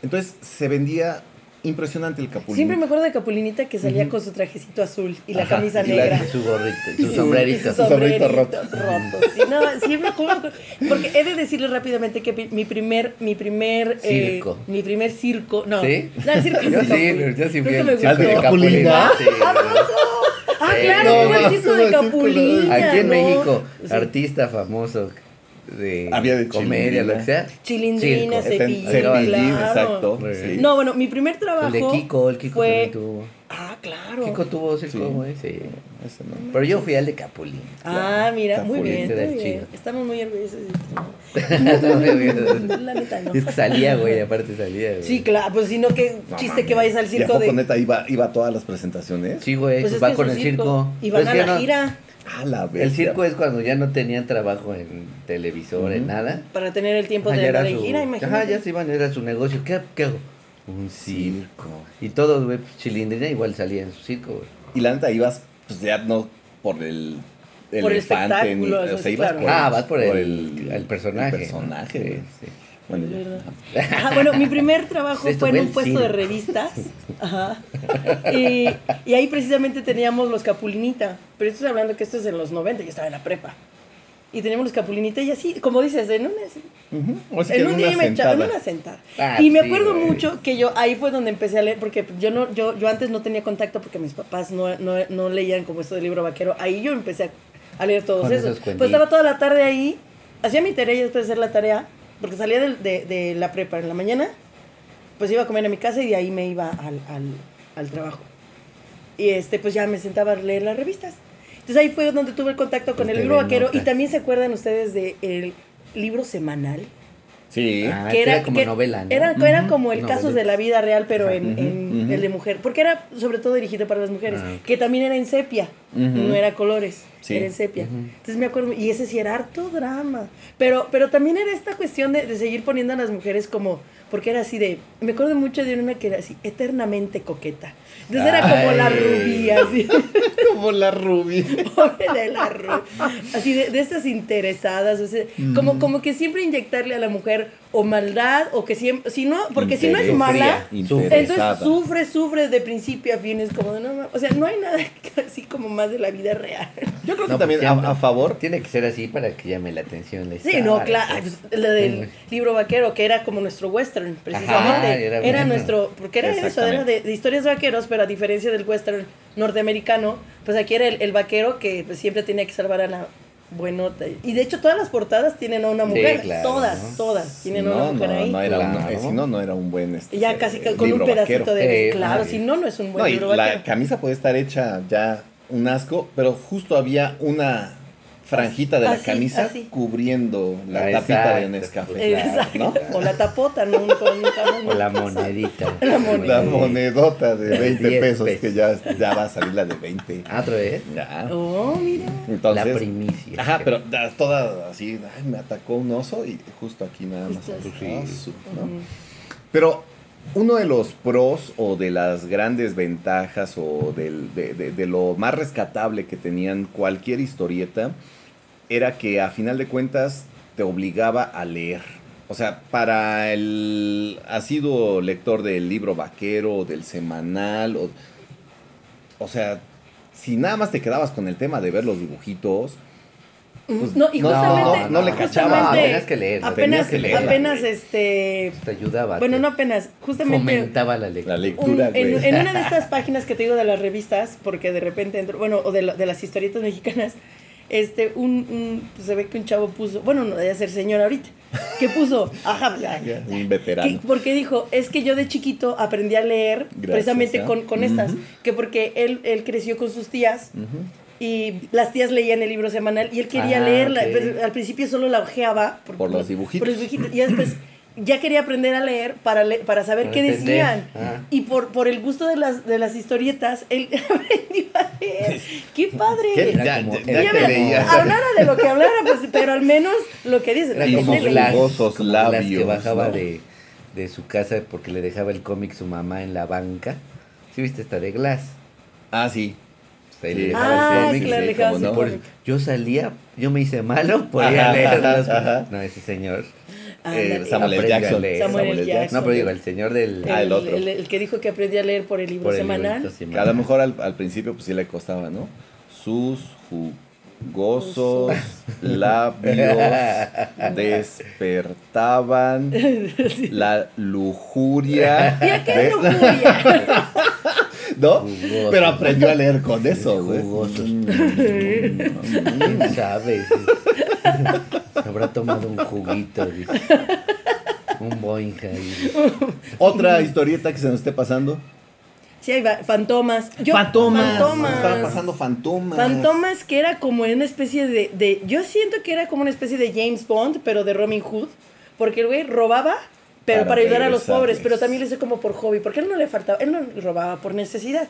Entonces se vendía impresionante el Capulinita. Siempre me acuerdo de Capulinita que salía con su trajecito azul y la Ajá, camisa y la- negra. Y su gorrito, su sombrerito. y su sombrerito roto. roto, sí, no, me acuerdo. Porque he de decirles rápidamente que mi primer, mi primer, eh, Circo. mi primer circo, no, ¿Sí? no, el circo Yo sí, yo sí fui al circo de Capulina. Sí. Ah, Sí. claro, No, el circo de Capulina. Aquí en ¿no? México, Sí. artista famoso de Había de comedia, Chilindrina. lo que sea. Chilindrina, Circo. Cepillín, exacto. Sí. No, bueno, mi primer trabajo El de Kiko, el Kiko fue... también tuvo. Ah, claro. Kiko tuvo circo, Sí. güey, sí. Ese no. Pero yo fui al de Capulín. Ah, mira, muy bien, muy bien. Estamos muy orgullosos de es La neta, no. que salía, güey, aparte salía. güey. Sí, claro, pues si no, qué No chiste que vayas al ¿Y a circo poco de... neta iba, iba a todas las presentaciones? Sí, güey, Pues pues es va es con el circo. Y Pues van es a la no- gira Ah, la El circo es cuando ya no tenían trabajo en televisor, en Ujú. nada. para tener el tiempo Ajá, de andar en su- gira, imagínate. Ajá, ya se iban, era su negocio. ¿Qué, qué hago? Un circo. Y todos, güey, pues, Chilindrina igual salía en su circo, güey. Y la neta ibas, pues ya no por el Por el elefante, ni- espectáculo, o sea, ibas claro. por ah, vas por el, el personaje. el personaje, ¿no? sí. Bueno, ya. Ajá, bueno, mi primer trabajo fue en un puesto de circo. revistas. Ajá. Y, y ahí precisamente teníamos los Capulinita. Pero estoy hablando que esto es en los 90, yo estaba en la prepa. Y teníamos los Capulinita y así, como dices, en. O sea, que en un día me echaba en una sentada. Ah, y me acuerdo mucho que yo ahí fue donde empecé a leer, porque yo no, yo, yo antes no tenía contacto porque mis papás no, no, no leían como esto del libro vaquero. Ahí yo empecé a, a leer todos esos. esos pues estaba toda la tarde ahí, hacía mi tarea y después de hacer la tarea, porque salía de, de la prepa en la mañana, pues iba a comer a mi casa y de ahí me iba al, al, al trabajo. Y este, pues ya me sentaba a leer las revistas. Entonces ahí fue donde tuve el contacto con Pues el libro vaquero. Y también se acuerdan ustedes del libro semanal. Sí. Ah, que era como novela, ¿no? Era, era como el casos de la vida real, pero en, en el de mujer. Porque era sobre todo dirigido para las mujeres. Ah. Que también era en sepia. No era colores. Sí. Era en sepia. Entonces me acuerdo, y ese sí era harto drama. Pero, pero también era esta cuestión de, de seguir poniendo a las mujeres como. Porque era así de. Me acuerdo mucho de una que era así, eternamente coqueta. Entonces era como la rubia, así. Como la Ruby. Pobre de la Ru. Así de, de estas interesadas, o sea, como, como que siempre inyectarle a la mujer o maldad o que siempre, si no, porque si no es mala, Interesada. entonces sufre, sufre de principio a fin, es como de no, o sea, no hay nada así como más de la vida real. Yo creo que No, también pues, a, favor. Tiene que ser así para que llame la atención la Sí, no, claro, pues. pues, la del Sí. libro vaquero, que era como nuestro western, precisamente. Ajá, era era bueno. nuestro, porque era eso, era de, de historias de vaqueros, pero a diferencia del western norteamericano, pues aquí era el, el vaquero que pues, siempre tenía que salvar a la buenota. Y de hecho todas las portadas tienen a una Sí, mujer, claro, todas, ¿no? todas tienen a una mujer no, ahí. no era Claro. eh, si no, no era un buen. este, ya casi eh, con un pedacito vaquero. de... Eh, claro, si no, no es un buen y libro la vaquero. camisa puede estar hecha ya un asco, pero justo había una franjita de la Así, camisa así. cubriendo la tapita de exacto, Nescafé. Exacto. ¿no? O la tapota, no, nunca, nunca O la monedita. La monedota de 20 10 pesos, pesos. que ya, ya va a salir la de 20. Ah, otra vez. Ya. Oh, mira. Entonces, la primicia. Ajá, pero toda así, ay, me atacó un oso y justo aquí nada más. Justo así, así. ah, ¿no? Pero uno de los pros o de las grandes ventajas o del- de, de- de lo más rescatable que tenían cualquier historieta era que a final de cuentas te obligaba a leer. O sea, para el asiduo lector del libro vaquero, del semanal, o, o sea, si nada más te quedabas con el tema de ver los dibujitos, pues, no, y justamente, no, no le cachaba. justamente, Tenías que leer, Apenas, que leerla, apenas este, Te ayudaba. bueno, no apenas, justamente Fomentaba la la lectura. un- en, una de estas páginas que te digo de las revistas, porque de repente entro, bueno, o de, la- de las historietas mexicanas, este, un, un- pues, se ve que un chavo puso, bueno, no debe ser señor ahorita, que puso, ajá, ya, Ya, un que- veterano. porque dijo, es que yo de chiquito aprendí a leer Gracias, precisamente ¿ah? con, con estas, que porque él, él creció con sus tías Ujú. Y las tías leían el libro semanal y él quería Ah, leerla, ok. pero al principio solo la ojeaba Por los dibujitos. por los dibujitos, y después ya quería aprender a leer para, le- para saber Para qué entender. decían. Ah. Y por, por el gusto de las, de las historietas, él aprendió a leer. ¡Qué padre! ¿Qué? Era Ya, como- ya- era hablara de lo que hablara, pues, pero al menos lo que dice. Era Y como sus como Glass que labios, bajaba ¿no? de, de su casa porque le dejaba el cómic su mamá en la banca. ¿Sí viste esta de Glass? Ah, sí. Sí. Ah, el claro, sí, no. Por- yo salía, yo me hice malo, podía Ajá, leerlos. ajá. No, ese señor. Eh, Ándale. Samuel L. Jackson. Samuel L. L. Jackson. No, pero digo, el señor del... Ah, el otro. El, el que dijo que aprendí a leer por el libro por el semanal. librito Que a semanal. lo mejor al, al principio pues sí le costaba, ¿no? Sus jugosos labios despertaban la lujuria. ¿Y a qué de- lujuria? ¿No? Jugosos. Pero aprendió a leer con eso, güey. Jugosos. Mm. ¿Quién sabe? Habrá tomado un juguito, dice. Un boing ahí. Otra historieta que se nos esté pasando. Sí, hay va- fantomas. Yo- fantomas. Fantomas. Estaba pasando fantomas. Fantomas que era como una especie de, de- Yo siento que era como una especie de James Bond, pero de Robin Hood. Porque el güey robaba, pero Para para, ayudar a los pobres. Pero también lo hizo como por hobby. Porque él no le faltaba. Él no robaba por necesidad.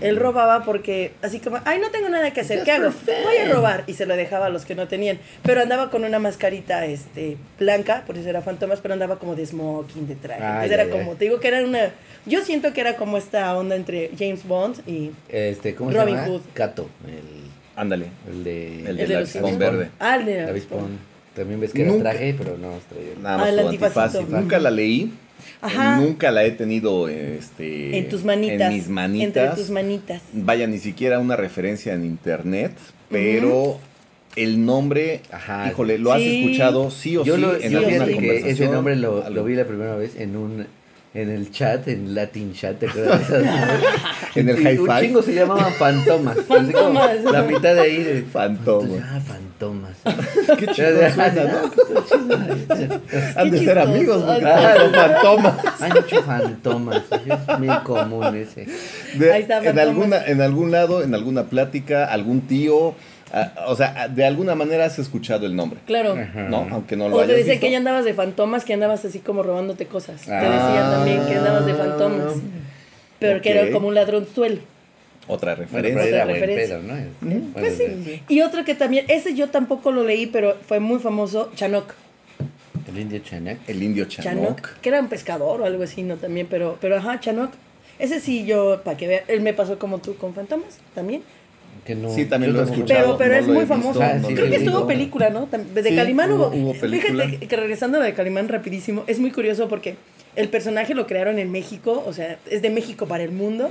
Él robaba porque, así como, ay, no tengo nada que hacer, ¿qué hago? Voy a robar. Y se lo dejaba a los que no tenían. Pero andaba con una mascarita este, blanca, por eso era fantomas, pero andaba como de smoking, de traje. Ay, Entonces era ay, como, te digo que era una. Yo siento que era como esta onda entre James Bond y Este, ¿cómo Robin se llama? Hood. Cato, el, Ándale. el de... El el del de los avispón Simpsons. verde. Ah, el de avispón. También ves que era Nunca- traje, pero no traía. Nada Ah, más el su antifacito. antifaz. Nunca la leí. Ajá. Nunca la he tenido este, En tus manitas. En mis manitas. Entre tus manitas. Vaya, ni siquiera una referencia en internet, pero el nombre, Ajá. híjole, lo has escuchado sí o Yo sí lo, en sí, alguna que conversación. ese nombre lo vi la primera vez en un en el chat, en Latin Chat, ¿te acuerdas de esas? En el high Un chingo se llamaban fantomas. Fantomas. La mitad de ahí de Fantomas. Ah, fantomas. Qué chido suena, ¿no? Han de ser amigos, porque son fantomas. Muchos fantomas. Es muy común ese. De- Ahí está, en, alguna, en algún lado, en alguna plática, algún tío, ah, o sea, de alguna manera has escuchado el nombre, Claro. Ajá. ¿no? Aunque no lo O te visto. que ya andabas de fantomas, que andabas así como robándote cosas. Te Ah. decían también que andabas de fantomas. Pero que era como un ladronzuelo. Otra Bueno, referencia. pero era Otra referencia. pedo, ¿no? Bueno, Pues sí. Y otro que también, ese yo tampoco lo leí, pero fue muy famoso, Chanok. El indio Chanak. El indio Chanok, Chanok. que era un pescador o algo así, ¿no? También, pero, pero ajá, Chanok. Ese sí yo, para que vean, él me pasó como tú con Fantomas, también. Que no, Sí, también lo he escuchado. Pero, pero no es muy visto, famoso. Ah, sí, Creo que estuvo película, ¿no? De Sí, Calimán hubo- hubo. Fíjate que regresando de Calimán rapidísimo, es muy curioso porque el personaje lo crearon en México, o sea, es de México para el mundo.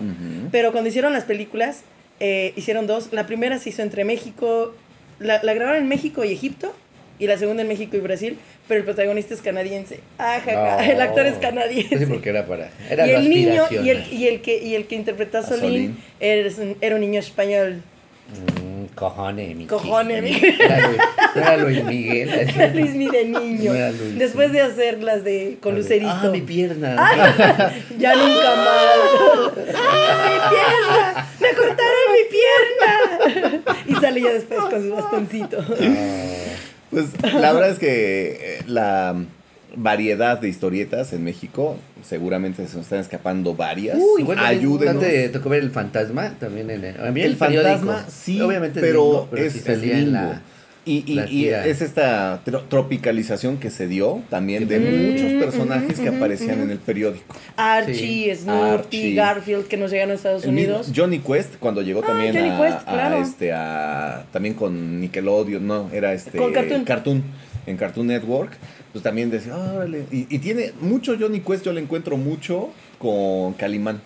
Pero cuando hicieron las películas, eh, hicieron dos. La primera se hizo entre México, la, la grabaron en México y Egipto, y la segunda en México y Brasil, pero el protagonista es canadiense. Ajaja, No. el actor es canadiense. Sí, porque era para. Era y el niño, y el, y el que, y el que interpretó a A Solín, Solín. Era, un, era un niño español. Mm, cojones, mi Cojones, mi- Era Luis, no era Luis Miguel. Era Luis Mi de niño. No era Luis, Después sí. de hacer las de con Lucerito. Ah, mi pierna. Ya nunca más. ¡Ay, mi pierna! ¡Me cortaron mi pierna! Y sale ya después con su bastoncito. Pues la verdad es que eh, la variedad de historietas en México, seguramente se nos están escapando varias. Uy, bueno, Ayúdenos. ¿no te tocó ver el fantasma también en el, El fantasma, sí, obviamente pero, es, en gringo. Y, y- y es esta tro- tropicalización que se dio también de Mm, muchos personajes que aparecían en el periódico. Archie, Snoopy, Archie. Garfield, que nos llegaron a Estados El Unidos. Johnny Quest cuando llegó Ah, también Johnny a, Quest, a claro. este a también con Nickelodeon, no, era este Con Cartoon. en Cartoon Network, pues también decía, órale, y, y tiene mucho Johnny Quest, yo le encuentro mucho con Calimán.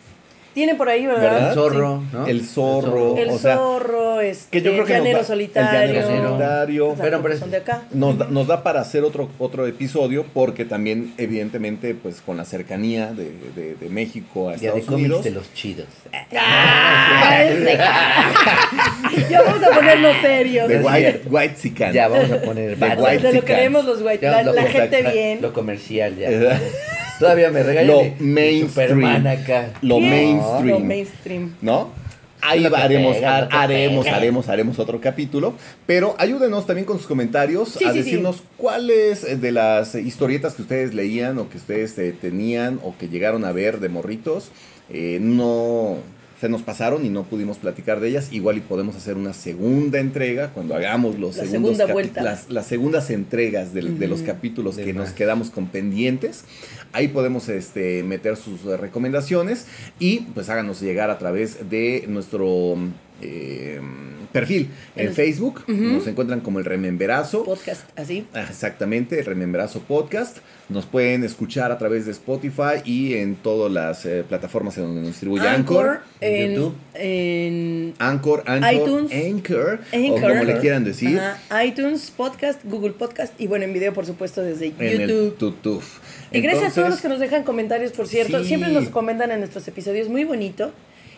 Tiene por ahí, ¿verdad? ¿Verdad? el zorro, ¿no? El zorro. El o sea, zorro, este, que yo creo que nos llanero da- solitario. el llanero solitario. O sea, Pero, porque pero- son de acá. nos, da, nos da para hacer otro, otro episodio porque también evidentemente pues con la cercanía de, de- de México a Ya de Estados cómics Unidos de los chidos. ¡Ah! ya vamos a ponernos serios. de White. Ya vamos a poner De varios. White de lo que los white, Ya la, lo- la exacto, gente bien. Lo comercial ya. Todavía me regalan. Lo mainstream. Superman acá. Lo mainstream. Lo mainstream. ¿no? Ahí No haremos, pega, no haremos, pega. haremos, haremos otro capítulo. Pero ayúdenos también con sus comentarios Sí, a sí, decirnos cuáles de las historietas que ustedes leían o que ustedes eh, tenían o que llegaron a ver de morritos eh, no se nos pasaron y no pudimos platicar de ellas. Igual y podemos hacer una segunda entrega cuando hagamos los La segundos segunda vuelta. Las, las segundas entregas de los capítulos De que nos quedamos con pendientes. Ahí podemos este, meter sus recomendaciones y pues háganos llegar a través de nuestro eh, perfil en El- Facebook. Nos encuentran como el Rememberazo. Podcast, así. Ah, Exactamente, el Rememberazo Podcast. Nos pueden escuchar a través de Spotify y en todas las eh, plataformas en donde nos distribuye Anchor. en YouTube. En Anchor, Anchor, iTunes. Anchor, o Anchor. como le quieran decir, Ajá, iTunes, Podcast, Google Podcast y bueno, en video, por supuesto, desde en el YouTube. YouTube. Y gracias a todos los que nos dejan comentarios, por cierto. Sí. Siempre nos comentan en nuestros episodios, muy bonito.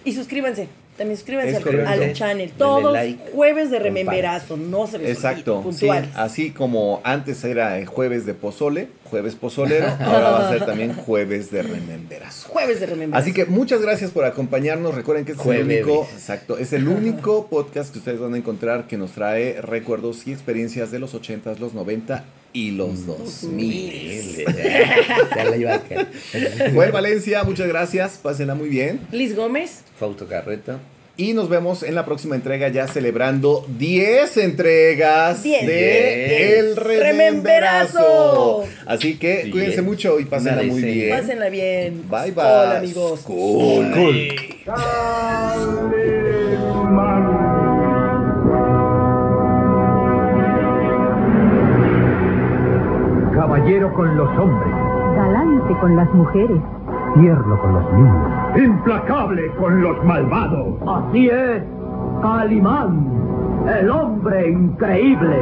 Y suscríbanse, también suscríbanse al, correcto. al channel. Todos like, jueves de rememberazo, no se les Exacto, sí, puntuales. así como antes era el jueves de pozole, jueves pozolero, ahora va a ser también jueves de rememberazo. Jueves de remembranza. Así que muchas gracias por acompañarnos. Recuerden que este es el único, exacto, es el único podcast que ustedes van a encontrar que nos trae recuerdos y experiencias de los 80s, los 90 y los 2000. Ya la iba a caer. Joel Valencia, muchas gracias. Pásenla muy bien. Liz Gómez. Fausto Carreta. Y nos vemos en la próxima entrega ya celebrando 10 entregas 10. de El Rememberazo. Así que Diez. cuídense mucho y pásenla muy bien. Pásenla bien. Bye bye. Hola amigos. Cool. Caballero con los hombres, galante con las mujeres, tierno con los niños, implacable con los malvados. Así es, Calimán, el hombre increíble.